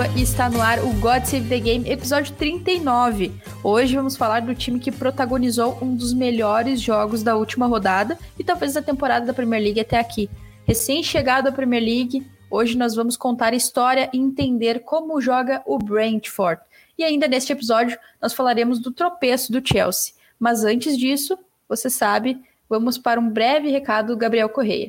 Silva e está no ar o God Save the Game, episódio 39. Hoje vamos falar do time que protagonizou um dos melhores jogos da última rodada e talvez da temporada da Premier League até aqui. Recém-chegado à Premier League, hoje nós vamos contar a história e entender como joga o Brentford. E ainda neste episódio nós falaremos do tropeço do Chelsea. Mas antes disso, você sabe, vamos para um breve recado do Gabriel Correia.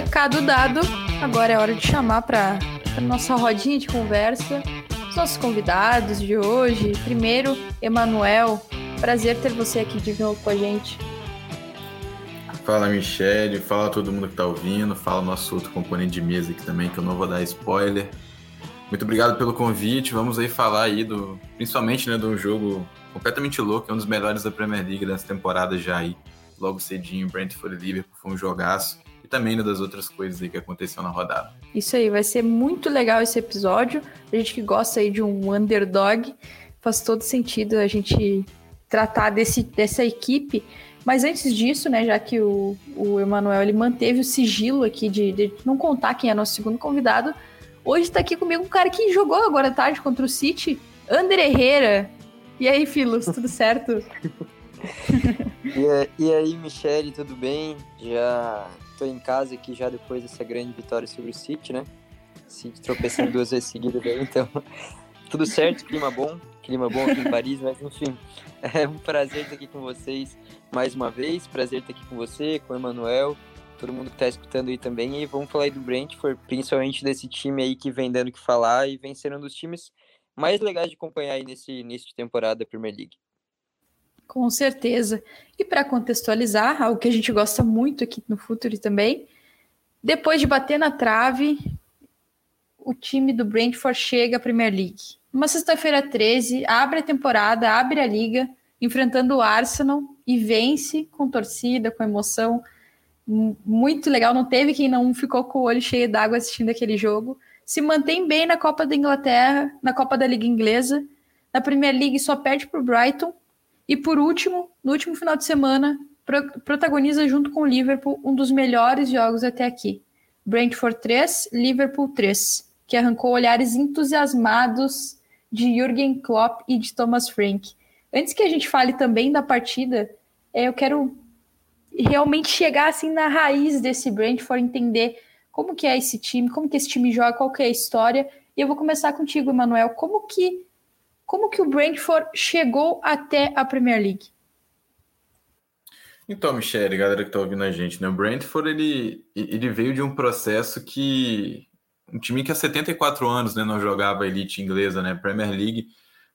Recado dado, agora é hora de chamar para nossa rodinha de conversa os nossos convidados de hoje. Primeiro, Emanuel, prazer ter você aqui de novo com a gente. Fala, Michele, fala todo mundo que está ouvindo, fala nosso outro componente de mesa aqui também, que eu não vou dar spoiler. Muito obrigado pelo convite. Vamos aí falar aí do, principalmente, né, de um jogo completamente louco, é um dos melhores da Premier League dessa temporada já aí. Logo cedinho, Brentford e Liverpool foi um jogaço também né, das outras coisas aí que aconteceu na rodada. Isso aí, vai ser muito legal esse episódio. A gente que gosta aí de um underdog, faz todo sentido a gente tratar desse, dessa equipe. Mas antes disso, né, já que o, o Emanuel ele manteve o sigilo aqui de, de não contar quem é nosso segundo convidado, hoje está aqui comigo um cara que jogou agora à tarde contra o City, André Herrera. E aí, Filos, tudo certo? e, e aí, Michele, tudo bem? Já tô em casa aqui já depois dessa grande vitória sobre o City, né? City tropeçando duas vezes seguidas então tudo certo, clima bom, clima bom aqui em Paris, mas enfim, é um prazer estar aqui com vocês mais uma vez, prazer estar aqui com você, com o Emanuel, todo mundo que está escutando aí também, e vamos falar aí do Brentford, principalmente desse time aí que vem dando o que falar e vem sendo um dos times mais legais de acompanhar aí nesse início de temporada da Premier League. Com certeza. E para contextualizar, algo que a gente gosta muito aqui no Futuri também, depois de bater na trave, o time do Brentford chega à Premier League. Uma sexta-feira 13, abre a temporada, abre a liga, enfrentando o Arsenal e vence com torcida, com emoção. Muito legal, não teve quem não ficou com o olho cheio d'água assistindo aquele jogo. Se mantém bem na Copa da Inglaterra, na Copa da Liga Inglesa. Na Premier League só perde para o Brighton e por último, no último final de semana, pro protagoniza junto com o Liverpool um dos melhores jogos até aqui. Brentford 3, Liverpool 3, que arrancou olhares entusiasmados de Jürgen Klopp e de Thomas Frank. Antes que a gente fale também da partida, é, eu quero realmente chegar assim na raiz desse Brentford, entender como que é esse time, como que esse time joga, qual que é a história. E eu vou começar contigo, Emanuel. Como que como que o Brentford chegou até a Premier League? Então, Michele, galera que está ouvindo a gente, né? O Brentford ele, ele veio de um processo que um time que há 74 anos né, não jogava elite inglesa, né? Premier League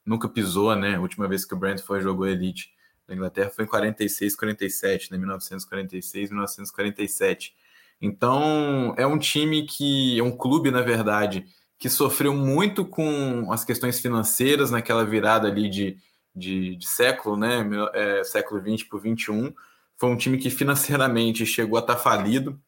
nunca pisou, né? A última vez que o Brentford jogou elite da Inglaterra foi em 46, 47, né? 1946, 1947. Então, é um time que é um clube, na verdade, que sofreu muito com as questões financeiras naquela virada ali de, de, de século, né? É, século 20 para 21. Foi um time que financeiramente chegou a estar tá falido,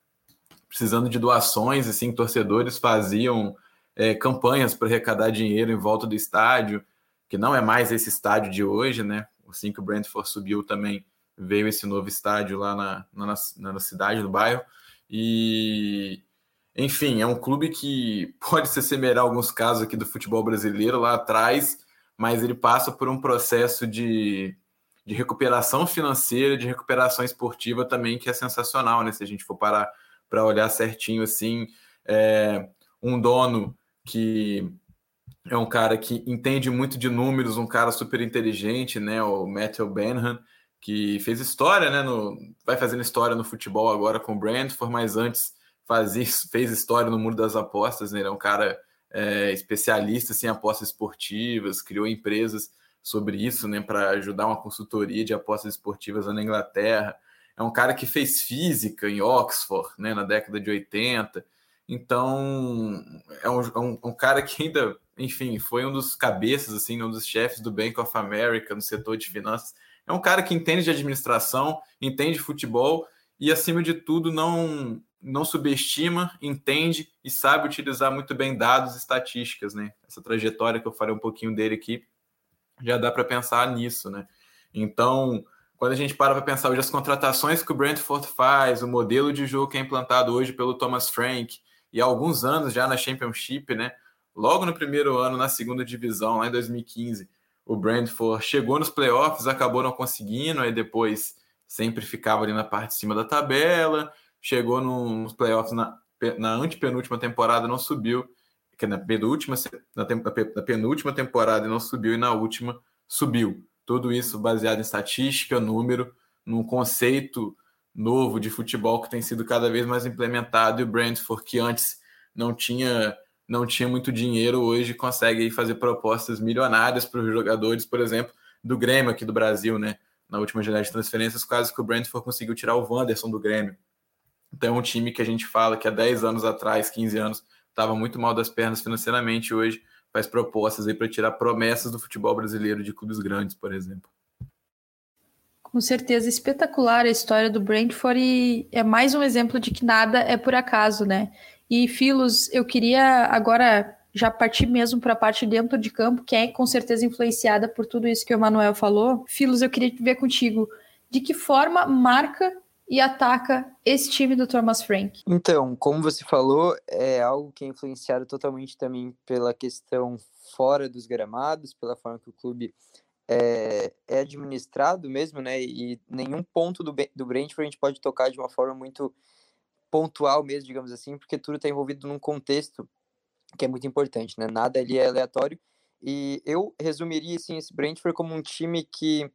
precisando de doações, assim, torcedores faziam é, campanhas para arrecadar dinheiro em volta do estádio, que não é mais esse estádio de hoje, né? Assim que o Brentford subiu também veio esse novo estádio lá na, na, na cidade, no bairro, e, enfim, é um clube que pode se assemelhar a alguns casos aqui do futebol brasileiro lá atrás, mas ele passa por um processo de, de recuperação financeira, de recuperação esportiva também, que é sensacional, né? Se a gente for parar para olhar certinho assim. É, um dono que é um cara que entende muito de números, um cara super inteligente, né? O Matthew Benham, que fez história, né? No, vai fazendo história no futebol agora com o Brentford, mas antes fez história no mundo das apostas, né? Ele é um cara é, especialista assim, em apostas esportivas, criou empresas sobre isso, né? Para ajudar uma consultoria de apostas esportivas na Inglaterra. É um cara que fez física em Oxford, né? Na década de 80. Então, é um, é um, um cara que ainda enfim, foi um dos cabeças, assim, um dos chefes do Bank of America no setor de finanças. É um cara que entende de administração, entende futebol e, acima de tudo, não, não subestima, entende e sabe utilizar muito bem dados e estatísticas, né? Essa trajetória que eu falei um pouquinho dele aqui, já dá para pensar nisso, né? Então, quando a gente para para pensar hoje as contratações que o Brentford faz, o modelo de jogo que é implantado hoje pelo Thomas Frank, e há alguns anos já na Championship, né? logo no primeiro ano na segunda divisão, lá em 2015, o Brentford chegou nos playoffs, acabou não conseguindo, aí depois sempre ficava ali na parte de cima da tabela, chegou nos playoffs na, na antepenúltima temporada, não subiu, que na penúltima, na, na penúltima temporada não subiu e na última subiu. Tudo isso baseado em estatística, número, num conceito novo de futebol que tem sido cada vez mais implementado e o Brentford, que antes não tinha não tinha muito dinheiro, hoje consegue fazer propostas milionárias para os jogadores, por exemplo, do Grêmio aqui do Brasil, né? Na última janela de transferências, quase que o Brentford conseguiu tirar o Wanderson do Grêmio. Então é um time que a gente fala que há 10 anos atrás, 15 anos, estava muito mal das pernas financeiramente, hoje faz propostas aí para tirar promessas do futebol brasileiro de clubes grandes, por exemplo. Com certeza, espetacular a história do Brentford e é mais um exemplo de que nada é por acaso, né? E Filos, eu queria agora já partir mesmo para a parte dentro de campo, que é com certeza influenciada por tudo isso que o Emanuel falou. Filos, eu queria ver contigo de que forma marca e ataca esse time do Thomas Frank. Então, como você falou, é algo que é influenciado totalmente também pela questão fora dos gramados, pela forma que o clube é, é administrado mesmo, né? E nenhum ponto do, do Brentford a gente pode tocar de uma forma muito pontual mesmo, digamos assim, porque tudo está envolvido num contexto que é muito importante, né? Nada ali é aleatório. E eu resumiria assim, esse Brentford como um time que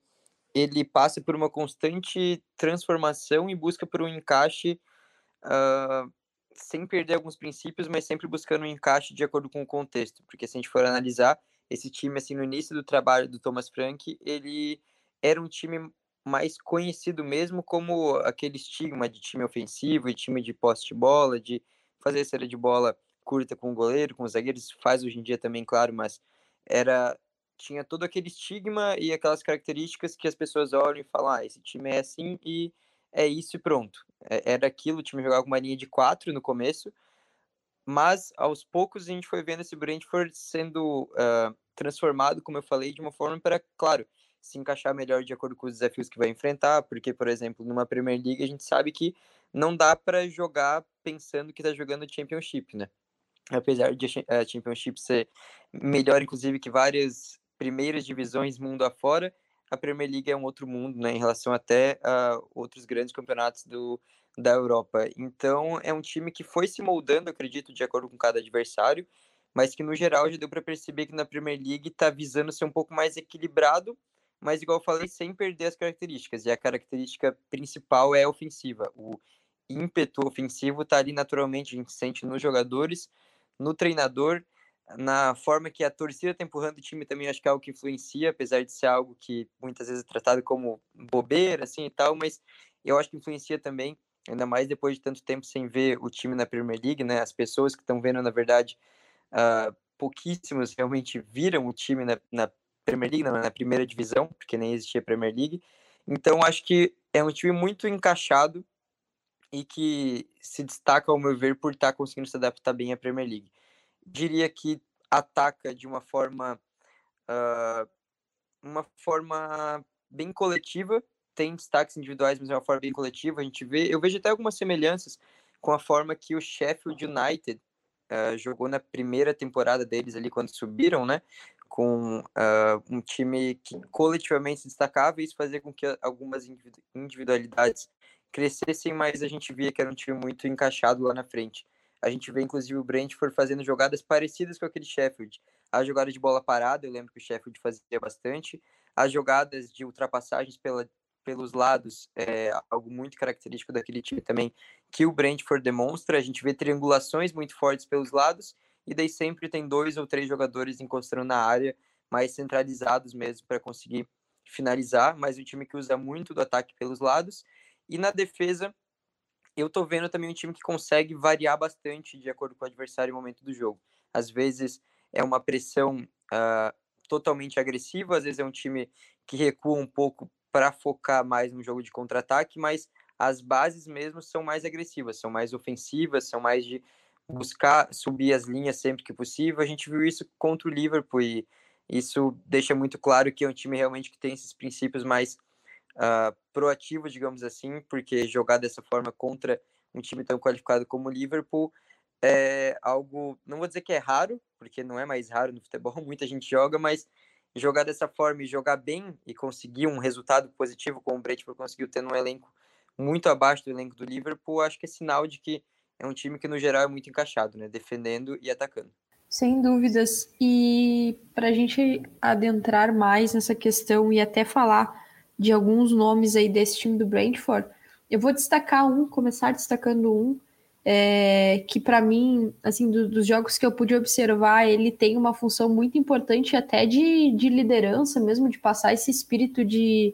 ele passa por uma constante transformação e busca por um encaixe uh, sem perder alguns princípios, mas sempre buscando um encaixe de acordo com o contexto. Porque se a gente for analisar esse time assim no início do trabalho do Thomas Frank, ele era um time mais conhecido mesmo como aquele estigma de time ofensivo e time de posse de bola, de fazer série de bola curta com o goleiro, com os zagueiros, faz hoje em dia também, claro, mas era tinha todo aquele estigma e aquelas características que as pessoas olham e falam, ah, esse time é assim e é isso e pronto. É, era aquilo, o time jogava com uma linha de quatro no começo, mas aos poucos a gente foi vendo esse Brentford sendo uh, transformado, como eu falei, de uma forma para, claro, se encaixar melhor de acordo com os desafios que vai enfrentar, porque, por exemplo, numa Premier League a gente sabe que não dá para jogar pensando que está jogando Championship, né? Apesar de a Championship ser melhor, inclusive, que várias primeiras divisões mundo afora, a Premier League é um outro mundo, né, em relação até a outros grandes campeonatos do, da Europa. Então, é um time que foi se moldando, acredito, de acordo com cada adversário, mas que no geral já deu para perceber que na Premier League está visando ser um pouco mais equilibrado mas igual eu falei, sem perder as características. E a característica principal é a ofensiva. O ímpeto ofensivo está ali naturalmente, a gente sente nos jogadores, no treinador, na forma que a torcida está empurrando o time também, acho que é algo que influencia, apesar de ser algo que muitas vezes é tratado como bobeira, assim e tal, mas eu acho que influencia também, ainda mais depois de tanto tempo sem ver o time na Premier League, né? As pessoas que estão vendo, na verdade, uh, pouquíssimos realmente viram o time na, na Premier League, não, na primeira divisão, porque nem existia Premier League. Então acho que é um time muito encaixado e que se destaca, ao meu ver, por estar tá conseguindo se adaptar bem à Premier League. Diria que ataca de uma forma uh, uma forma bem coletiva, tem destaques individuais, mas é uma forma bem coletiva. A gente vê, eu vejo até algumas semelhanças com a forma que o Sheffield United uh, jogou na primeira temporada deles ali quando subiram, né? com uh, um time que coletivamente se destacava e isso fazia com que algumas individualidades crescessem, mas a gente via que era um time muito encaixado lá na frente. A gente vê, inclusive, o Brentford fazendo jogadas parecidas com aquele Sheffield. A jogada de bola parada, eu lembro que o Sheffield fazia bastante. As jogadas de ultrapassagens pela, pelos lados, é algo muito característico daquele time também, que o Brentford demonstra. A gente vê triangulações muito fortes pelos lados, e daí sempre tem dois ou três jogadores encostando na área, mais centralizados mesmo, para conseguir finalizar. Mas um time que usa muito do ataque pelos lados. E na defesa, eu tô vendo também um time que consegue variar bastante de acordo com o adversário e o momento do jogo. Às vezes é uma pressão uh, totalmente agressiva, às vezes é um time que recua um pouco para focar mais no jogo de contra-ataque, mas as bases mesmo são mais agressivas, são mais ofensivas, são mais de buscar subir as linhas sempre que possível. A gente viu isso contra o Liverpool e isso deixa muito claro que é um time realmente que tem esses princípios mais uh, proativo, digamos assim, porque jogar dessa forma contra um time tão qualificado como o Liverpool é algo, não vou dizer que é raro, porque não é mais raro no futebol, muita gente joga, mas jogar dessa forma e jogar bem e conseguir um resultado positivo, como o Brentford conseguiu ter num elenco muito abaixo do elenco do Liverpool, acho que é sinal de que é um time que no geral é muito encaixado, né, defendendo e atacando. Sem dúvidas. E para a gente adentrar mais nessa questão e até falar de alguns nomes aí desse time do Brentford. Eu vou destacar um, começar destacando um, é, que para mim, assim, do, dos jogos que eu pude observar, ele tem uma função muito importante até de, de liderança mesmo, de passar esse espírito de,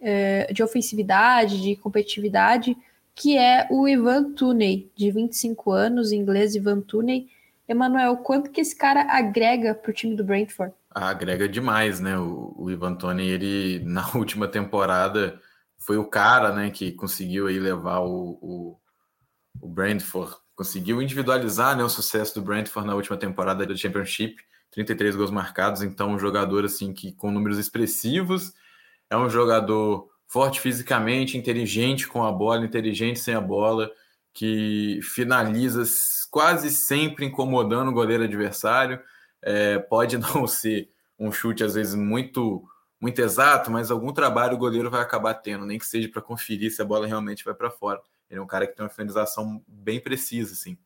é, de ofensividade, de competitividade, que é o Ivan Tuney, de 25 anos, inglês Ivan Tuney. Emanuel, quanto que esse cara agrega para o time do Brentford? Agrega demais, né? O, o Ivan Toni, ele na última temporada foi o cara, né, que conseguiu aí levar o, o, o Brentford, conseguiu individualizar, né, o sucesso do Brentford na última temporada do Championship, 33 gols marcados, então um jogador assim que com números expressivos, é um jogador forte fisicamente, inteligente com a bola, inteligente sem a bola, que finaliza quase sempre incomodando o goleiro adversário é, pode não ser um chute, às vezes, muito muito exato, mas algum trabalho o goleiro vai acabar tendo, nem que seja para conferir se a bola realmente vai para fora. Ele é um cara que tem uma finalização bem precisa, assim.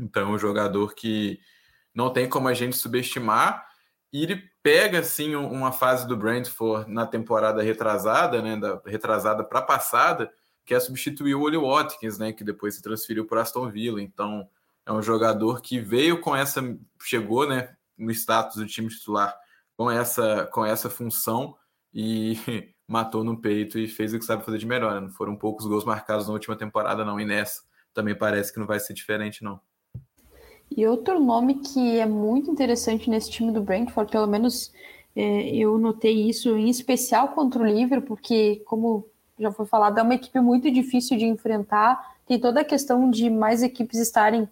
Então, é um jogador que não tem como a gente subestimar. E ele pega, assim, uma fase do Brentford na temporada retrasada, né, da retrasada para passada, que é substituir o Oli Watkins, né, que depois se transferiu para Aston Villa. Então, é um jogador que veio com essa, chegou, né, no status do time titular com essa, com essa função e matou no peito e fez o que sabe fazer de melhor. Né? Não foram poucos gols marcados na última temporada, não, e nessa também parece que não vai ser diferente, não. E outro nome que é muito interessante nesse time do Brentford, pelo menos é, eu notei isso em especial contra o Liverpool, porque, como já foi falado, é uma equipe muito difícil de enfrentar. Tem toda a questão de mais equipes estarem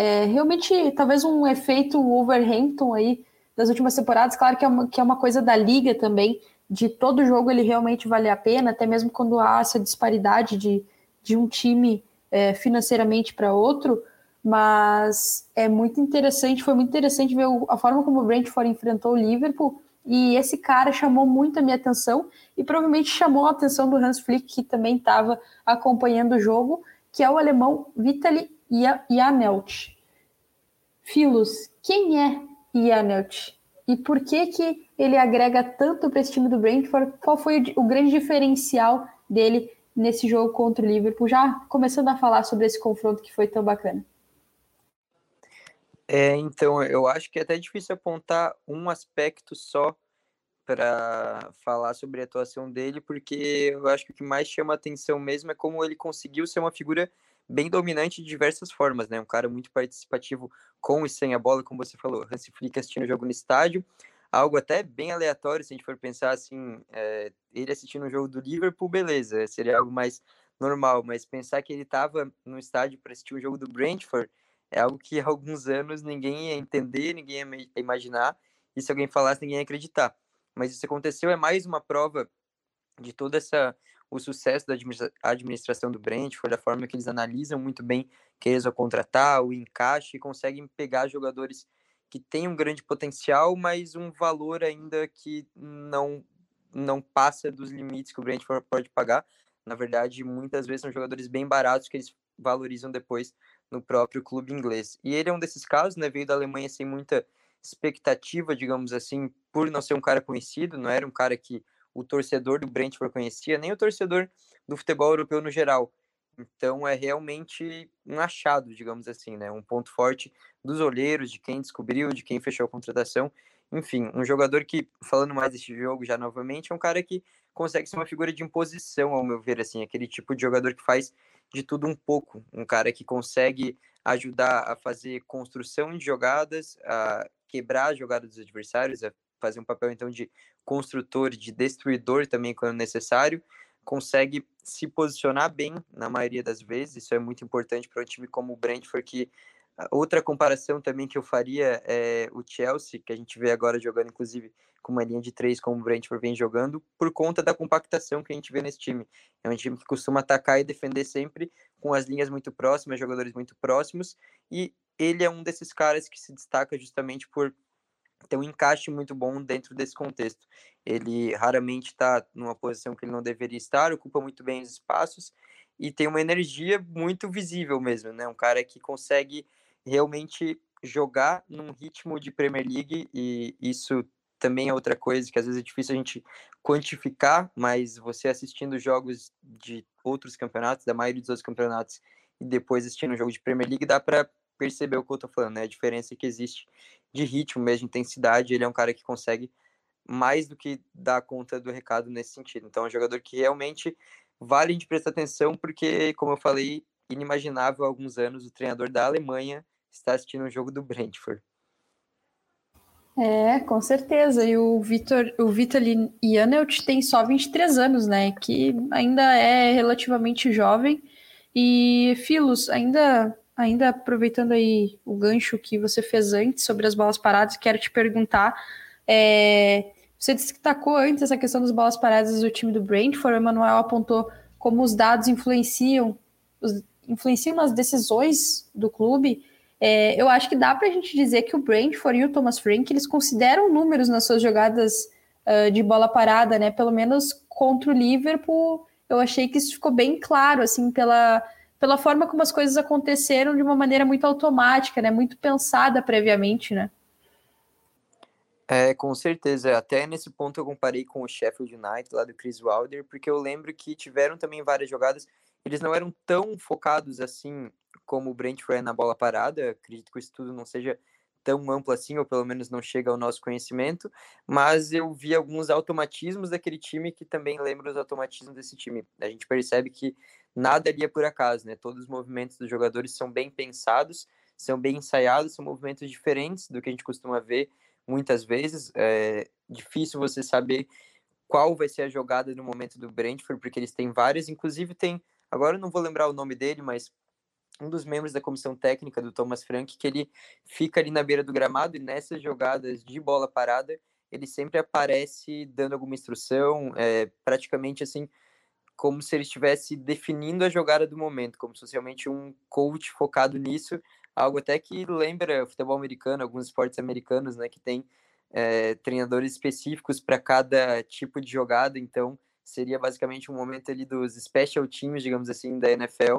é, realmente, talvez um efeito Wolverhampton aí das últimas temporadas, claro que é, uma, que é uma coisa da liga também, de todo jogo ele realmente vale a pena, até mesmo quando há essa disparidade de, de um time é, financeiramente para outro, mas é muito interessante, foi muito interessante ver a forma como o Brentford enfrentou o Liverpool, e esse cara chamou muito a minha atenção, e provavelmente chamou a atenção do Hans Flick, que também estava acompanhando o jogo, que é o alemão Vitaly Janelt. Filos, quem é Janelt? E por que que ele agrega tanto para esse time do Brentford? Qual foi o, o grande diferencial dele nesse jogo contra o Liverpool? Já começando a falar sobre esse confronto que foi tão bacana. É, então, eu acho que é até difícil apontar um aspecto só para falar sobre a atuação dele, porque eu acho que o que mais chama atenção mesmo é como ele conseguiu ser uma figura bem dominante de diversas formas, né? Um cara muito participativo com e sem a bola, como você falou. Hansi Flick assistindo o jogo no estádio, algo até bem aleatório, se a gente for pensar assim, é, ele assistindo o jogo do Liverpool, beleza, seria algo mais normal, mas pensar que ele estava no estádio para assistir o jogo do Brentford é algo que há alguns anos ninguém ia entender, ninguém ia imaginar, e se alguém falasse, ninguém ia acreditar. Mas isso aconteceu, é mais uma prova de toda essa o sucesso da administração do Brentford, a forma que eles analisam muito bem quem eles vão contratar, o encaixe, e conseguem pegar jogadores que têm um grande potencial, mas um valor ainda que não, não passa dos limites que o Brentford pode pagar. Na verdade, muitas vezes são jogadores bem baratos que eles valorizam depois no próprio clube inglês. E ele é um desses casos, né? Veio da Alemanha sem muita expectativa, digamos assim, por não ser um cara conhecido, não era um cara que o torcedor do Brentford conhecia, nem o torcedor do futebol europeu no geral. Então é realmente um achado, digamos assim, né? Um ponto forte dos olheiros, de quem descobriu, de quem fechou a contratação. Enfim, um jogador que, falando mais deste jogo já novamente, é um cara que consegue ser uma figura de imposição, ao meu ver, assim, aquele tipo de jogador que faz de tudo um pouco, um cara que consegue ajudar a fazer construção de jogadas, a quebrar a jogada dos adversários, a fazer um papel então de construtor, de destruidor também quando necessário, consegue se posicionar bem na maioria das vezes, isso é muito importante para um time como o Brentford, que outra comparação também que eu faria é o Chelsea, que a gente vê agora jogando inclusive com uma linha de três, como o Brentford vem jogando, por conta da compactação que a gente vê nesse time. É um time que costuma atacar e defender sempre com as linhas muito próximas, jogadores muito próximos, e ele é um desses caras que se destaca justamente por ter um encaixe muito bom dentro desse contexto. Ele raramente está numa posição que ele não deveria estar, ocupa muito bem os espaços e tem uma energia muito visível mesmo, né? Um cara que consegue realmente jogar num ritmo de Premier League e isso também é outra coisa que às vezes é difícil a gente quantificar, mas você assistindo jogos de outros campeonatos, da maioria dos outros campeonatos, e depois assistindo um jogo de Premier League, dá para perceber o que eu tô falando, né? A diferença que existe de ritmo mesmo, de intensidade. Ele é um cara que consegue mais do que dar conta do recado nesse sentido. Então, é um jogador que realmente vale de prestar atenção, porque, como eu falei, inimaginável há alguns anos o treinador da Alemanha está assistindo um jogo do Brentford. É, com certeza. E o Vitor, o Vitaly Janelt tem só 23 anos, né? Que ainda é relativamente jovem. E Filos, ainda ainda aproveitando aí o gancho que você fez antes sobre as bolas paradas, quero te perguntar. É, você destacou antes essa questão das bolas paradas do time do Brentford, o Emanuel apontou como os dados influenciam, os, influenciam nas decisões do clube. É, eu acho que dá para a gente dizer que o Brentford e o Thomas Frank eles consideram números nas suas jogadas uh, de bola parada, né? Pelo menos contra o Liverpool, eu achei que isso ficou bem claro, assim, pela, pela forma como as coisas aconteceram de uma maneira muito automática, né? Muito pensada previamente, né? É, com certeza. Até nesse ponto eu comparei com o Sheffield United lá do Chris Wilder, porque eu lembro que tiveram também várias jogadas. Eles não eram tão focados assim como o Brentford é na bola parada. Acredito que o estudo não seja tão amplo assim, ou pelo menos não chega ao nosso conhecimento, mas eu vi alguns automatismos daquele time que também lembram os automatismos desse time. A gente percebe que nada ali é por acaso, né? Todos os movimentos dos jogadores são bem pensados, são bem ensaiados, são movimentos diferentes do que a gente costuma ver muitas vezes. É difícil você saber qual vai ser a jogada no momento do Brentford, porque eles têm várias, inclusive tem, agora não vou lembrar o nome dele, mas um dos membros da comissão técnica do Thomas Frank, que ele fica ali na beira do gramado e nessas jogadas de bola parada, ele sempre aparece dando alguma instrução, é, praticamente assim, como se ele estivesse definindo a jogada do momento, como se fosse realmente um coach focado nisso, algo até que lembra futebol americano, alguns esportes americanos, né, que tem é, treinadores específicos para cada tipo de jogada, então seria basicamente um momento ali dos special teams, digamos assim, da NFL,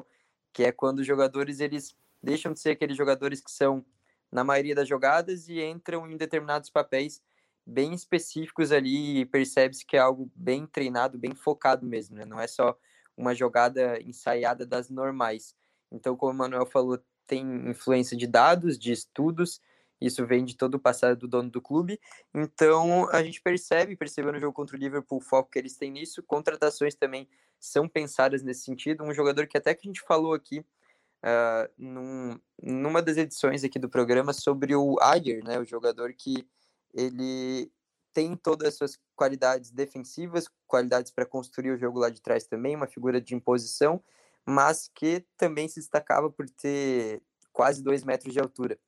que é quando os jogadores eles deixam de ser aqueles jogadores que são na maioria das jogadas e entram em determinados papéis bem específicos ali e percebe-se que é algo bem treinado, bem focado mesmo, né? Não é só uma jogada ensaiada das normais. Então, como o Manuel falou, tem influência de dados, de estudos, isso vem de todo o passado do dono do clube. Então, a gente percebe, percebeu no jogo contra o Liverpool o foco que eles têm nisso. Contratações também são pensadas nesse sentido. Um jogador que até que a gente falou aqui uh, num, numa das edições aqui do programa sobre o Ayer, né? O jogador que ele tem todas as suas qualidades defensivas, qualidades para construir o jogo lá de trás também, uma figura de imposição, mas que também se destacava por ter quase dois metros de altura.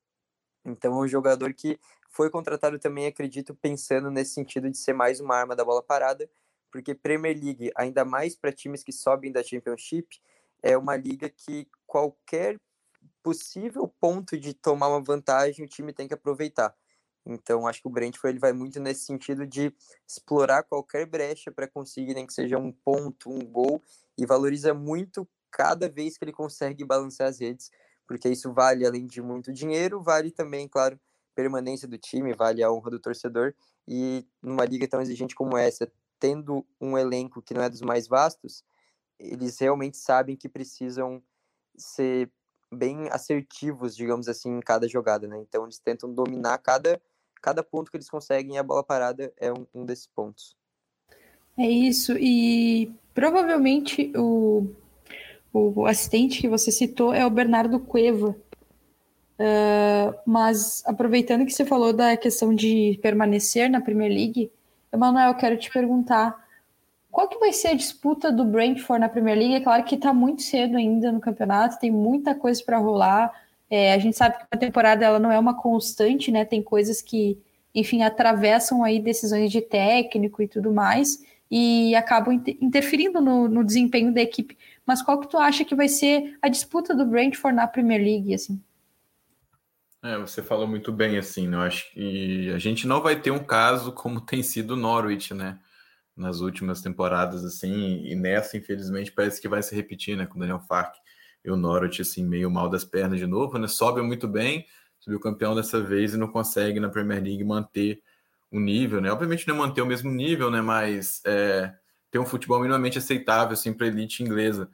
Então é um jogador que foi contratado também, acredito, pensando nesse sentido de ser mais uma arma da bola parada, porque Premier League, ainda mais para times que sobem da Championship, é uma liga que qualquer possível ponto de tomar uma vantagem o time tem que aproveitar. Então, acho que o Brentford ele vai muito nesse sentido de explorar qualquer brecha para conseguir, nem que seja um ponto, um gol, e valoriza muito cada vez que ele consegue balancear as redes, porque isso vale, além de muito dinheiro, vale também, claro, permanência do time, vale a honra do torcedor. E numa liga tão exigente como essa, tendo um elenco que não é dos mais vastos, eles realmente sabem que precisam ser bem assertivos, digamos assim, em cada jogada, né? Então eles tentam dominar cada, cada ponto que eles conseguem a bola parada é um, um desses pontos. É isso, e provavelmente o, o assistente que você citou é o Bernardo Cueva. Uh, mas aproveitando que você falou da questão de permanecer na Premier League, Emanuel, quero te perguntar qual que vai ser a disputa do Brentford na Premier League? É claro que está muito cedo ainda no campeonato, tem muita coisa para rolar. É, a gente sabe que a temporada ela não é uma constante, né? Tem coisas que, enfim, atravessam aí decisões de técnico e tudo mais e acabam inter interferindo no, no, desempenho da equipe. Mas qual que tu acha que vai ser a disputa do Brentford na Premier League, assim? É, você falou muito bem, assim, né? eu acho que a gente não vai ter um caso como tem sido o Norwich, né? nas últimas temporadas, assim, e nessa, infelizmente, parece que vai se repetir, né, com o Daniel Fark e o Norwich, assim, meio mal das pernas de novo, né, sobe muito bem, subiu campeão dessa vez e não consegue na Premier League manter o nível, né, obviamente não manter o mesmo nível, né, mas é, ter um futebol minimamente aceitável, assim, para elite inglesa,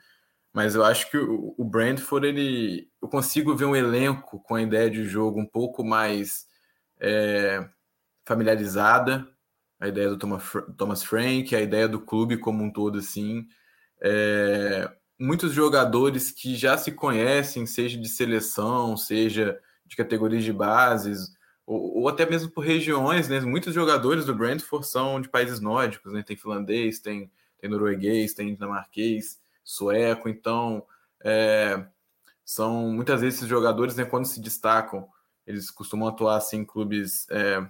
mas eu acho que o, o Brentford, ele, eu consigo ver um elenco com a ideia de jogo um pouco mais é, familiarizada, a ideia do Thomas Frank, a ideia do clube como um todo, assim. É, muitos jogadores que já se conhecem, seja de seleção, seja de categorias de bases, ou, ou, até mesmo por regiões, né? Muitos jogadores do Brentford são de países nórdicos, né? Tem finlandês, tem, tem norueguês, tem dinamarquês, sueco, então é, são muitas vezes esses jogadores, né, quando se destacam, eles costumam atuar assim em clubes é,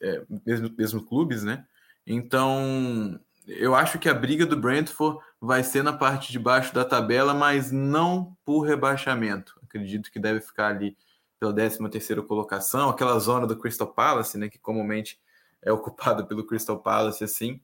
é, mesmo, mesmo clubes, né? Então, eu acho que a briga do Brentford vai ser na parte de baixo da tabela, mas não por rebaixamento. Acredito que deve ficar ali pela 13 terceira colocação, aquela zona do Crystal Palace, né, que comumente é ocupada pelo Crystal Palace, assim.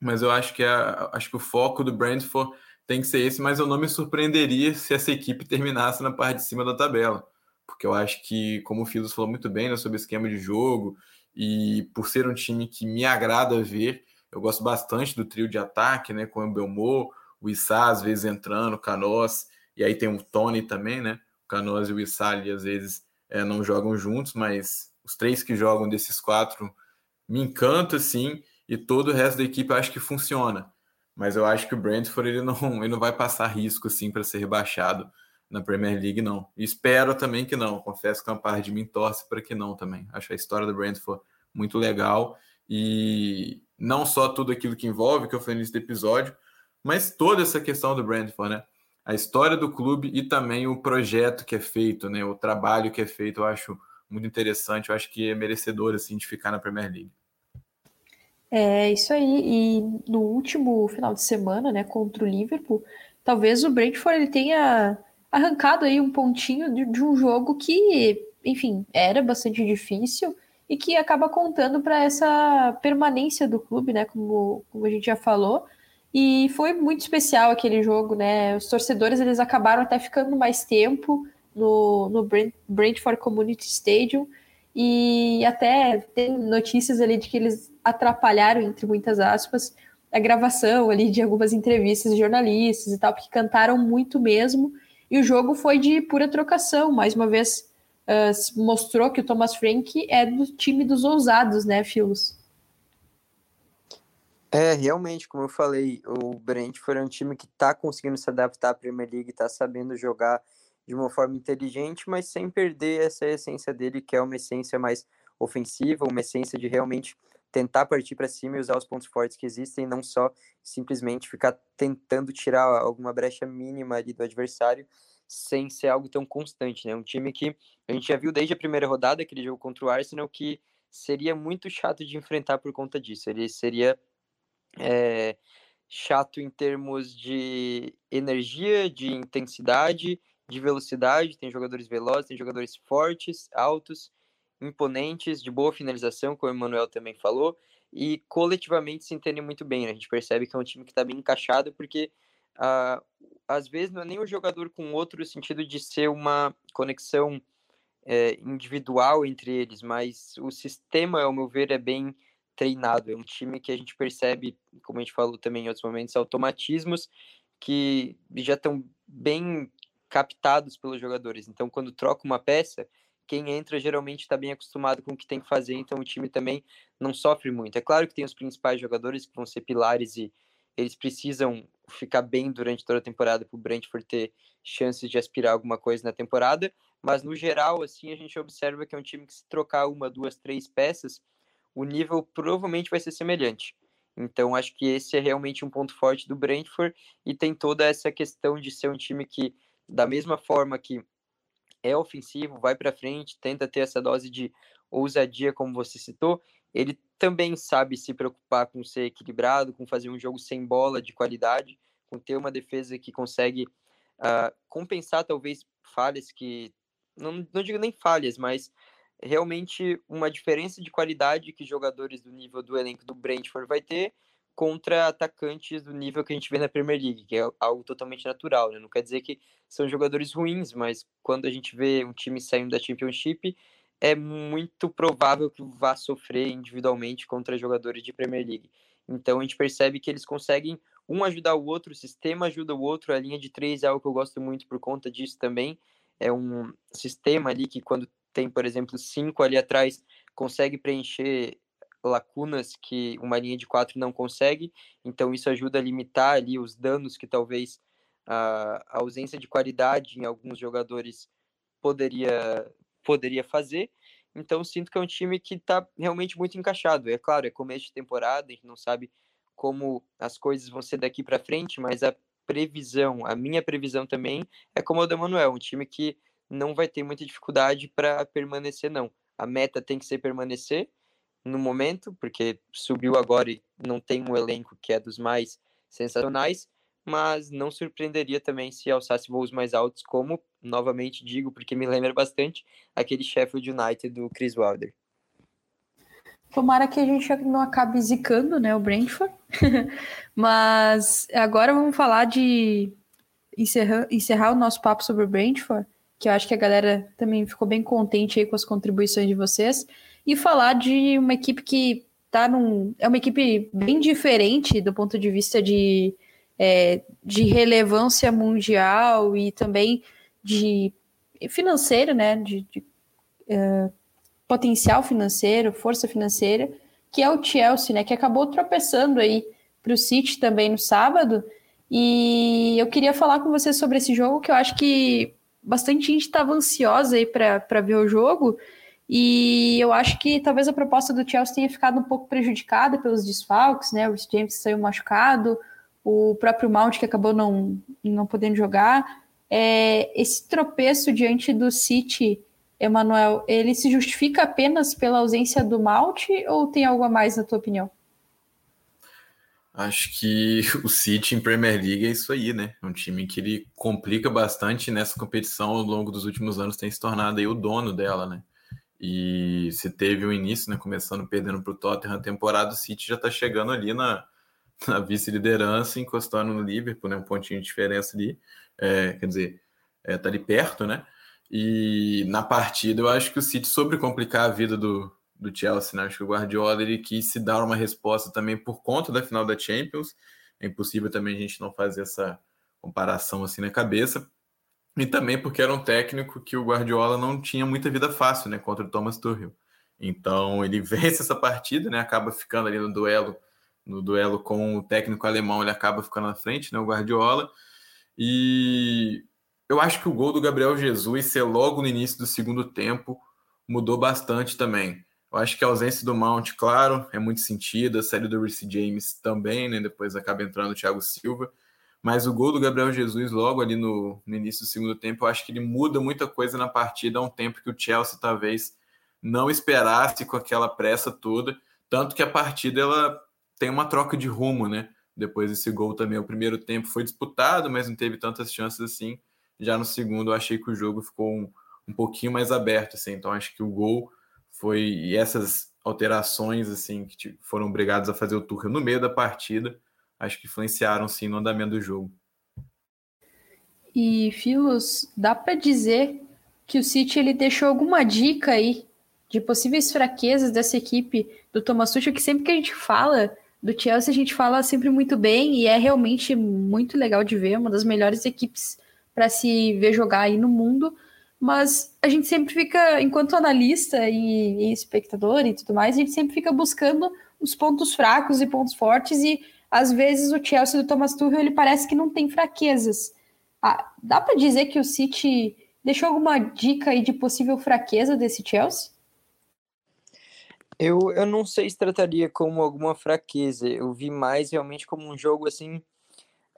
Mas eu acho que, a, acho que o foco do Brentford tem que ser esse, mas eu não me surpreenderia se essa equipe terminasse na parte de cima da tabela. Porque eu acho que, como o Filos falou muito bem né, sobre esquema de jogo, e por ser um time que me agrada ver, eu gosto bastante do trio de ataque, né? Com o Belmor, o Issa às vezes entrando, o Canoas, e aí tem o Tony também, né? O Canoas e o Issa ali às vezes é, não jogam juntos, mas os três que jogam desses quatro me encantam, assim, e todo o resto da equipe eu acho que funciona. Mas eu acho que o Brentford ele não, ele não vai passar risco assim para ser rebaixado na Premier League, não. E espero também que não. Confesso que uma parte de mim torce para que não também. Acho a história do Brentford muito legal e não só tudo aquilo que envolve, que eu falei nesse episódio, mas toda essa questão do Brentford, né? A história do clube e também o projeto que é feito, né? O trabalho que é feito, eu acho muito interessante. Eu acho que é merecedor assim de ficar na Premier League. É isso aí. E no último final de semana, né, contra o Liverpool, talvez o Brentford ele tenha arrancado aí um pontinho de, de um jogo que, enfim, era bastante difícil e que acaba contando para essa permanência do clube, né? Como, como a gente já falou. E foi muito especial aquele jogo, né? Os torcedores eles acabaram até ficando mais tempo no, no Brentford Community Stadium e até tem notícias ali de que eles atrapalharam, entre muitas aspas, a gravação ali de algumas entrevistas de jornalistas e tal, porque cantaram muito mesmo e o jogo foi de pura trocação. Mais uma vez, uh, mostrou que o Thomas Frank é do time dos ousados, né, Filos? É, realmente, como eu falei, o Brentford é um time que está conseguindo se adaptar à Premier League, está sabendo jogar de uma forma inteligente, mas sem perder essa essência dele, que é uma essência mais ofensiva, uma essência de realmente tentar partir para cima e usar os pontos fortes que existem, não só simplesmente ficar tentando tirar alguma brecha mínima ali do adversário, sem ser algo tão constante, né? Um time que a gente já viu desde a primeira rodada, aquele jogo contra o Arsenal, que seria muito chato de enfrentar por conta disso. Ele seria é, chato em termos de energia, de intensidade, de velocidade. Tem jogadores velozes, tem jogadores fortes, altos, imponentes, de boa finalização, como o Emanuel também falou, e coletivamente se entendem muito bem. Né? A gente percebe que é um time que está bem encaixado, porque uh, às vezes não é nem o jogador com o outro sentido de ser uma conexão é, individual entre eles, mas o sistema, ao meu ver, é bem treinado. É um time que a gente percebe, como a gente falou também em outros momentos, automatismos que já estão bem captados pelos jogadores. Então, quando troca uma peça, quem entra geralmente está bem acostumado com o que tem que fazer, então o time também não sofre muito. É claro que tem os principais jogadores que vão ser pilares e eles precisam ficar bem durante toda a temporada para o Brentford ter chances de aspirar alguma coisa na temporada, mas no geral, assim, a gente observa que é um time que se trocar uma, duas, três peças, o nível provavelmente vai ser semelhante. Então, acho que esse é realmente um ponto forte do Brentford e tem toda essa questão de ser um time que, da mesma forma que é ofensivo, vai para frente, tenta ter essa dose de ousadia, como você citou, ele também sabe se preocupar com ser equilibrado, com fazer um jogo sem bola de qualidade, com ter uma defesa que consegue uh, compensar talvez falhas que não, não digo nem falhas, mas realmente uma diferença de qualidade que jogadores do nível do elenco do Brentford vai ter contra atacantes do nível que a gente vê na Premier League, que é algo totalmente natural, né? Não quer dizer que são jogadores ruins, mas quando a gente vê um time saindo da Championship, é muito provável que vá sofrer individualmente contra jogadores de Premier League. Então a gente percebe que eles conseguem um ajudar o outro, o sistema ajuda o outro, a linha de três é algo que eu gosto muito por conta disso também. É um sistema ali que quando tem, por exemplo, cinco ali atrás, consegue preencher lacunas que uma linha de quatro não consegue, então isso ajuda a limitar ali os danos que talvez a, ausência de qualidade em alguns jogadores poderia poderia fazer. Então sinto que é um time que está realmente muito encaixado. É claro, é começo de temporada, a gente não sabe como as coisas vão ser daqui para frente, mas a previsão, a minha previsão também é como o do Manuel, um time que não vai ter muita dificuldade para permanecer, não. A meta tem que ser permanecer no momento, porque subiu agora e não tem um elenco que é dos mais sensacionais, mas não surpreenderia também se alçasse voos mais altos, como, novamente digo, porque me lembra bastante aquele Sheffield United do Chris Wilder. Tomara que a gente não acabe zicando, né, o Brentford. mas agora vamos falar de encerrar, encerrar o nosso papo sobre o Brentford que eu acho que a galera também ficou bem contente aí com as contribuições de vocês, e falar de uma equipe que tá num. É uma equipe bem diferente do ponto de vista de, é, de relevância mundial e também de financeiro, né? De, de é, potencial financeiro, força financeira, que é o Chelsea, né? Que acabou tropeçando aí para o City também no sábado. E eu queria falar com você sobre esse jogo, que eu acho que bastante gente estava ansiosa aí para ver o jogo. E eu acho que talvez a proposta do Chelsea tenha ficado um pouco prejudicada pelos desfalques, né? O James saiu machucado, o próprio Mount que acabou não, não podendo jogar. É, esse tropeço diante do City, Emanuel, ele se justifica apenas pela ausência do Mount ou tem algo a mais na tua opinião? Acho que o City em Premier League é isso aí, né? É um time que ele complica bastante nessa competição ao longo dos últimos anos, tem se tornado aí o dono dela, né? E se teve o um início, né? Começando perdendo para o Tottenham a temporada, o City já está chegando ali na, na vice-liderança, encostando no Liverpool, né? Um pontinho de diferença ali. É, quer dizer, é, tá ali perto, né? E na partida eu acho que o City sobre complicar a vida do, do Chelsea, né? Acho que o Guardiola ele quis se dar uma resposta também por conta da final da Champions. É impossível também a gente não fazer essa comparação assim na cabeça. E também porque era um técnico que o Guardiola não tinha muita vida fácil, né, contra o Thomas Tuchel. Então ele vence essa partida, né, acaba ficando ali no duelo, no duelo com o técnico alemão, ele acaba ficando na frente, né, o Guardiola. E eu acho que o gol do Gabriel Jesus ser logo no início do segundo tempo mudou bastante também. Eu acho que a ausência do Mount, claro, é muito sentido. A série do Reece James também, né? Depois acaba entrando o Thiago Silva. Mas o gol do Gabriel Jesus logo ali no, no início do segundo tempo, eu acho que ele muda muita coisa na partida. Há um tempo que o Chelsea talvez não esperasse com aquela pressa toda. Tanto que a partida ela tem uma troca de rumo, né? Depois desse gol também. O primeiro tempo foi disputado, mas não teve tantas chances assim. Já no segundo, eu achei que o jogo ficou um, um pouquinho mais aberto, assim. Então, acho que o gol foi e essas alterações assim que foram obrigados a fazer o Tuchel no meio da partida, acho que influenciaram sim no andamento do jogo. E Filos, dá para dizer que o City ele deixou alguma dica aí de possíveis fraquezas dessa equipe do Thomas Tuchel, que sempre que a gente fala do Chelsea, a gente fala sempre muito bem e é realmente muito legal de ver, uma das melhores equipes para se ver jogar aí no mundo. Mas a gente sempre fica, enquanto analista e, e espectador e tudo mais, a gente sempre fica buscando os pontos fracos e pontos fortes e às vezes o Chelsea do Thomas Tuchel ele parece que não tem fraquezas. Ah, dá para dizer que o City deixou alguma dica aí de possível fraqueza desse Chelsea? Eu, eu não sei se trataria como alguma fraqueza. Eu vi mais realmente como um jogo assim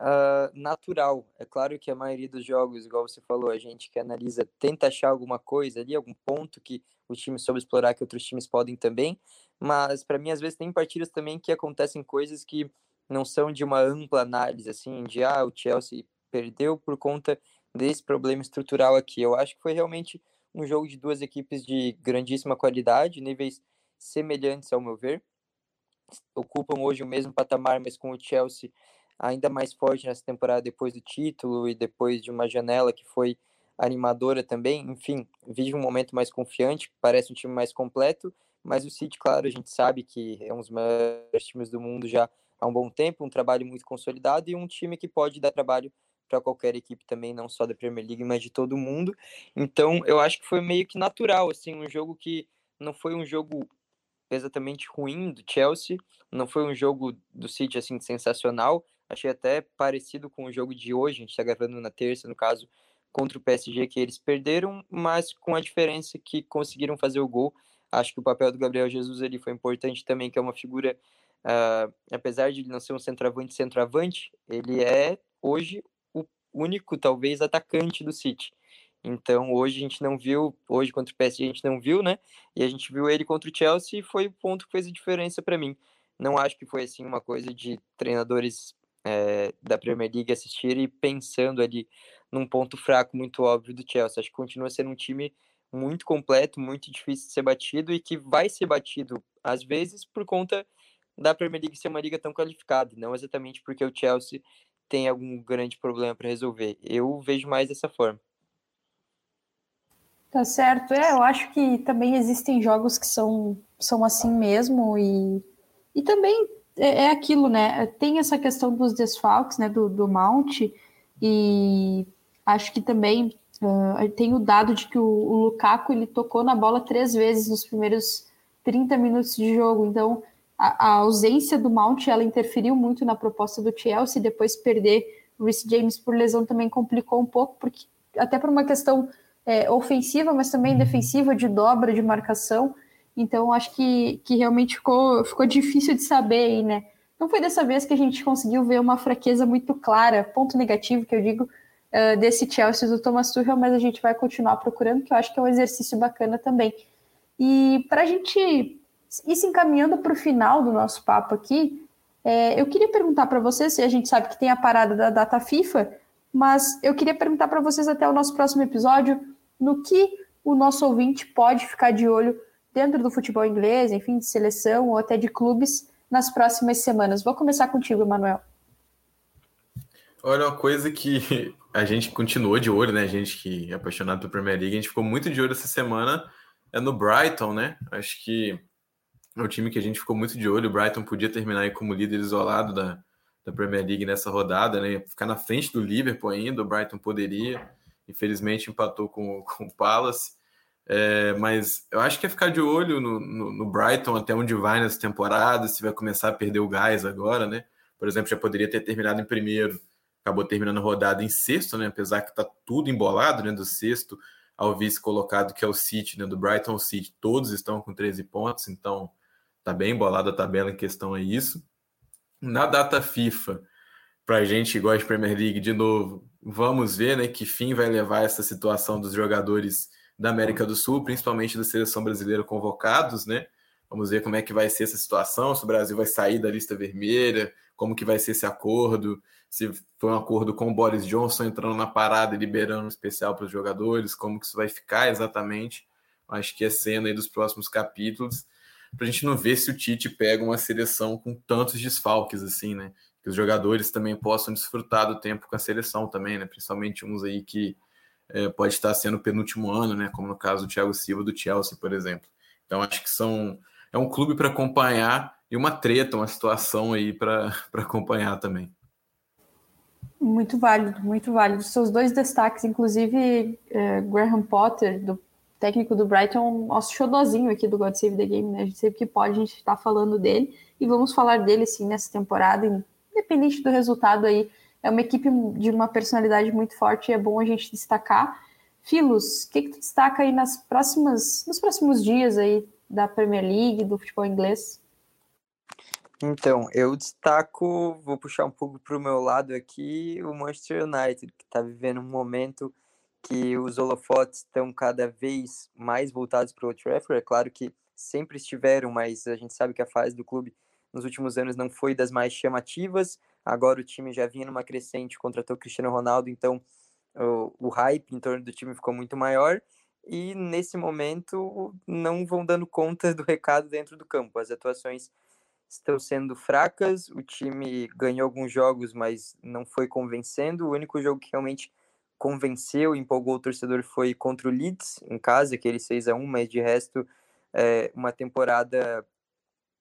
uh, natural. É claro que a maioria dos jogos, igual você falou, a gente que analisa tenta achar alguma coisa ali, algum ponto que o time soube explorar que outros times podem também. Mas para mim às vezes tem partidas também que acontecem coisas que não são de uma ampla análise assim, de ah, o Chelsea perdeu por conta desse problema estrutural aqui. Eu acho que foi realmente um jogo de duas equipes de grandíssima qualidade, níveis semelhantes, ao meu ver. Ocupam hoje o mesmo patamar, mas com o Chelsea ainda mais forte nessa temporada depois do título e depois de uma janela que foi animadora também. Enfim, vive um momento mais confiante, parece um time mais completo, mas o City, claro, a gente sabe que é um dos maiores times do mundo já há um bom tempo, um trabalho muito consolidado e um time que pode dar trabalho para qualquer equipe também, não só da Premier League, mas de todo mundo. Então, eu acho que foi meio que natural, assim, um jogo que não foi um jogo exatamente ruim do Chelsea, não foi um jogo do City assim sensacional. Achei até parecido com o jogo de hoje, a gente está gravando na terça, no caso, contra o PSG, que eles perderam, mas com a diferença que conseguiram fazer o gol. Acho que o papel do Gabriel Jesus ele foi importante também, que é uma figura, uh, apesar de ele não ser um centroavante centroavante, ele é hoje o único, talvez, atacante do City. Então hoje a gente não viu, hoje contra o PSG a gente não viu, né? E a gente viu ele contra o Chelsea e foi o ponto que fez a diferença para mim. Não acho que foi assim uma coisa de treinadores é, da Premier League assistirem pensando ali num ponto fraco muito óbvio do Chelsea. Acho que continua sendo um time muito completo, muito difícil de ser batido e que vai ser batido às vezes por conta da Premier League ser uma liga tão qualificada, não exatamente porque o Chelsea tem algum grande problema para resolver. Eu vejo mais dessa forma. Tá certo. É, eu acho que também existem jogos que são, são assim mesmo e, e também é, é aquilo, né? Tem essa questão dos desfalques, né, do, do Mount e acho que também uh, tem o dado de que o, o, Lukaku ele tocou na bola três vezes nos primeiros 30 minutos de jogo, então a, a ausência do Mount ela interferiu muito na proposta do Chelsea, depois perder o Rhys James por lesão também complicou um pouco, porque até por uma questão é, ofensiva, mas também defensiva, de dobra, de marcação. Então, acho que, que realmente ficou, ficou difícil de saber aí, né? Não foi dessa vez que a gente conseguiu ver uma fraqueza muito clara, ponto negativo que eu digo, uh, desse Chelsea do Thomas Tuchel, mas a gente vai continuar procurando, que eu acho que é um exercício bacana também. E para a gente ir se encaminhando para o final do nosso papo aqui, é, eu queria perguntar para vocês, se a gente sabe que tem a parada da data FIFA, mas eu queria perguntar para vocês até o nosso próximo episódio no que o nosso ouvinte pode ficar de olho dentro do futebol inglês, enfim, de seleção ou até de clubes nas próximas semanas. Vou começar contigo, Emanuel. Olha, uma coisa que a gente continuou de olho, né? A gente que é apaixonado pela Premier League, a gente ficou muito de olho essa semana é no Brighton, né? Acho que é o time que a gente ficou muito de olho. O Brighton podia terminar aí como líder isolado da, da Premier League nessa rodada, né? Ficar na frente do Liverpool ainda, o Brighton poderia. Infelizmente empatou com, com o Palace. É, mas eu acho que é ficar de olho no, no, no, Brighton até onde vai nessa temporada, se vai começar a perder o gás agora, né? Por exemplo, já poderia ter terminado em primeiro, acabou terminando a rodada em sexto, né? Apesar que tá tudo embolado, né? Do sexto ao vice colocado, que é o City, né? Do Brighton ao City, todos estão com 13 pontos, então tá bem embolada a tabela em questão é isso. Na data FIFA, para a gente igual a Premier League, de novo, vamos ver né, que fim vai levar essa situação dos jogadores da América do Sul, principalmente da seleção brasileira convocados, né? Vamos ver como é que vai ser essa situação, se o Brasil vai sair da lista vermelha, como que vai ser esse acordo, se foi um acordo com o Boris Johnson entrando na parada e liberando um especial para os jogadores, como que isso vai ficar exatamente. Acho que é cena aí dos próximos capítulos, para a gente não ver se o Tite pega uma seleção com tantos desfalques assim, né? Que os jogadores também possam desfrutar do tempo com a seleção também, né? Principalmente uns aí que é, pode estar sendo penúltimo ano, né? Como no caso do Thiago Silva do Chelsea, por exemplo. Então acho que são é um clube para acompanhar e uma treta, uma situação aí para acompanhar também. Muito válido, muito válido. Seus dois destaques, inclusive é, Graham Potter, do técnico do Brighton, nosso xodozinho aqui do God Save the Game, né? A gente sempre que pode, a gente está falando dele e vamos falar dele sim nessa temporada, independente do resultado aí. É uma equipe de uma personalidade muito forte e é bom a gente destacar. Filos, o que, que tu destaca aí nas próximas, nos próximos dias aí da Premier League, do futebol inglês? Então, eu destaco, vou puxar um pouco para o meu lado aqui, o Manchester United, que está vivendo um momento que os holofotes estão cada vez mais voltados para o Trafford. É claro que sempre estiveram, mas a gente sabe que a fase do clube nos últimos anos não foi das mais chamativas. Agora o time já vinha numa crescente, contratou Cristiano Ronaldo, então o, o hype em torno do time ficou muito maior. E nesse momento não vão dando conta do recado dentro do campo. As atuações estão sendo fracas. O time ganhou alguns jogos, mas não foi convencendo. O único jogo que realmente convenceu, empolgou o torcedor foi contra o Leeds, em casa, aquele 6 a 1 mas de resto, é uma temporada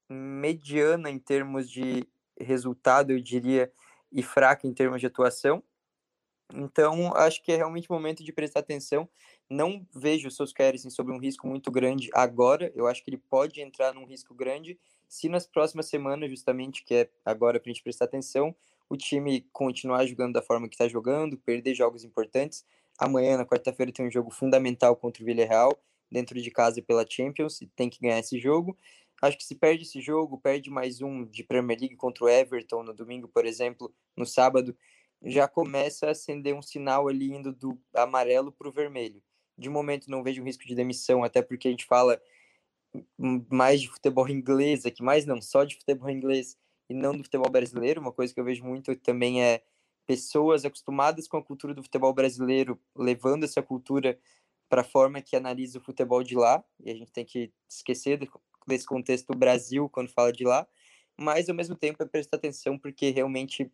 mediana em termos de resultado, eu diria, e fraca em termos de atuação. Então, acho que é realmente momento de prestar atenção. Não vejo o Solskjaer assim, sobre um risco muito grande agora. Eu acho que ele pode entrar num risco grande se nas próximas semanas, justamente, que é agora para a gente prestar atenção, o time continuar jogando da forma que está jogando, perder jogos importantes. Amanhã, na quarta-feira, tem um jogo fundamental contra o Villarreal, dentro de casa pela Champions, e tem que ganhar esse jogo. Acho que se perde esse jogo, perde mais um de Premier League contra o Everton no domingo, por exemplo, no sábado, já começa a acender um sinal ali indo do amarelo para o vermelho. De momento não vejo risco de demissão, até porque a gente fala mais de futebol inglês aqui, mais não, só de futebol inglês e não do futebol brasileiro. Uma coisa que eu vejo muito também é pessoas acostumadas com a cultura do futebol brasileiro levando essa cultura para a forma que analisa o futebol de lá, e a gente tem que esquecer desse contexto Brasil quando fala de lá, mas ao mesmo tempo é prestar atenção porque realmente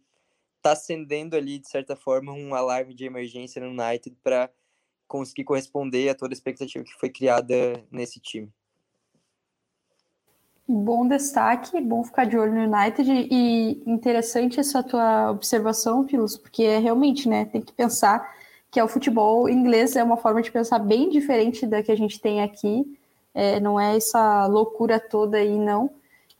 está acendendo ali, de certa forma, um alarme de emergência no United para conseguir corresponder a toda a expectativa que foi criada nesse time. Bom destaque, bom ficar de olho no United e interessante essa tua observação, Filos, porque é realmente, né, tem que pensar que é o futebol inglês é uma forma de pensar bem diferente da que a gente tem aqui, é, não é essa loucura toda aí, não.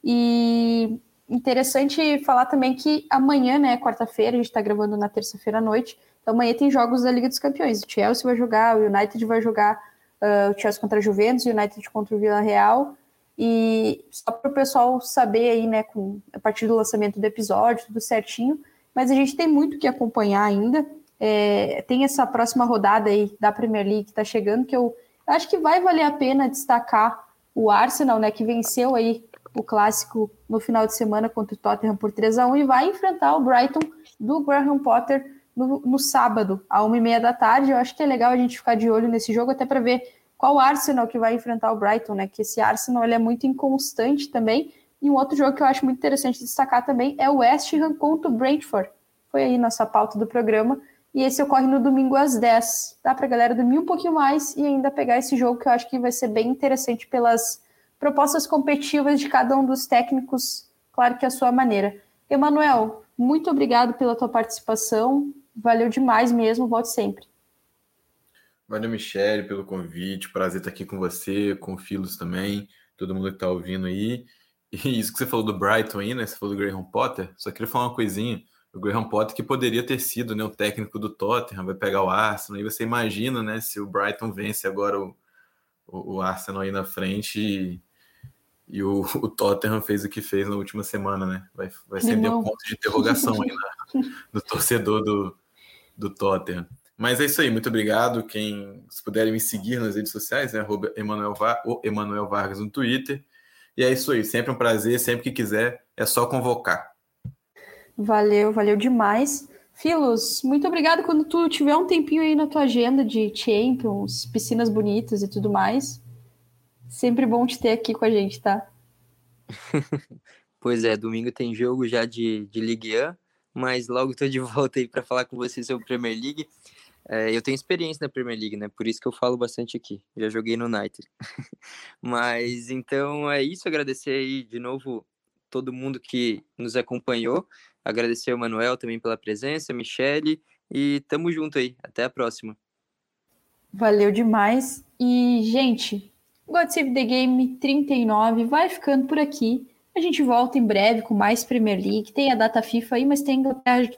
E interessante falar também que amanhã, né, quarta-feira, a gente está gravando na terça-feira à noite, então amanhã tem jogos da Liga dos Campeões. O Chelsea vai jogar, o United vai jogar uh, o Chelsea contra a Juventus, o United contra o Vila Real e só para o pessoal saber aí, né, com, a partir do lançamento do episódio, tudo certinho. Mas a gente tem muito que acompanhar ainda. É, tem essa próxima rodada aí da Premier League que está chegando, que eu acho que vai valer a pena destacar o Arsenal, né, que venceu aí o clássico no final de semana contra o Tottenham por 3 a 1 e vai enfrentar o Brighton do Graham Potter no, no sábado, às 1h30 da tarde. Eu acho que é legal a gente ficar de olho nesse jogo, até para ver qual Arsenal que vai enfrentar o Brighton, né? Que esse Arsenal ele é muito inconstante também. E um outro jogo que eu acho muito interessante destacar também é o West Ham contra o Brentford. Foi aí nossa pauta do programa. E esse ocorre no domingo às 10. Dá para a galera dormir um pouquinho mais e ainda pegar esse jogo que eu acho que vai ser bem interessante pelas propostas competitivas de cada um dos técnicos, claro que a sua maneira. Emanuel, muito obrigado pela tua participação. Valeu demais mesmo. Volte sempre. Valeu, Michele, pelo convite. Prazer estar aqui com você, com o Filos também, todo mundo que está ouvindo aí. E isso que você falou do Brighton aí, né? Você falou do Graham Potter. Só queria falar uma coisinha. O Graham Potter que poderia ter sido né, o técnico do Tottenham, vai pegar o Arsenal. E você imagina, né? Se o Brighton vence agora o, o, o Arsenal aí na frente e, e o, o, Tottenham fez o que fez na última semana, né? Vai, vai acender um ponto de interrogação aí na, do torcedor do, do Tottenham. Mas é isso aí, muito obrigado. Quem se puderem me seguir nas redes sociais, né? Arroba Emanuel, Emanuel Vargas no Twitter. E é isso aí, sempre um prazer, sempre que quiser, é só convocar. Valeu, valeu demais. Filos, muito obrigado quando tu tiver um tempinho aí na tua agenda de Champions, piscinas bonitas e tudo mais. Sempre bom te ter aqui com a gente, tá? pois é, domingo tem jogo já de, de Ligue 1 mas logo estou de volta aí para falar com vocês sobre Premier League. É, eu tenho experiência na Premier League, né? Por isso que eu falo bastante aqui. Já joguei no United. mas então é isso. Agradecer aí de novo todo mundo que nos acompanhou. Agradecer ao Manuel também pela presença, Michele, e tamo junto aí. Até a próxima. Valeu demais. E, gente, God Save the Game 39 vai ficando por aqui. A gente volta em breve com mais Premier League. Tem a data FIFA aí, mas tem a Inglaterra.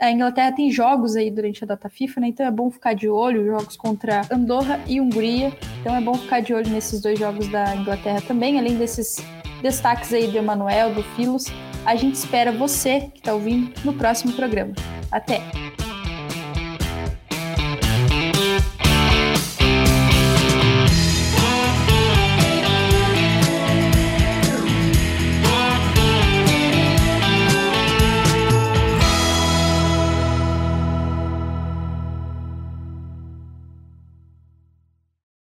A Inglaterra tem jogos aí durante a data FIFA, né? Então é bom ficar de olho, jogos contra Andorra e Hungria. Então é bom ficar de olho nesses dois jogos da Inglaterra também, além desses destaques aí do Emanuel, do Filos. A gente espera você que está ouvindo no próximo programa. Até!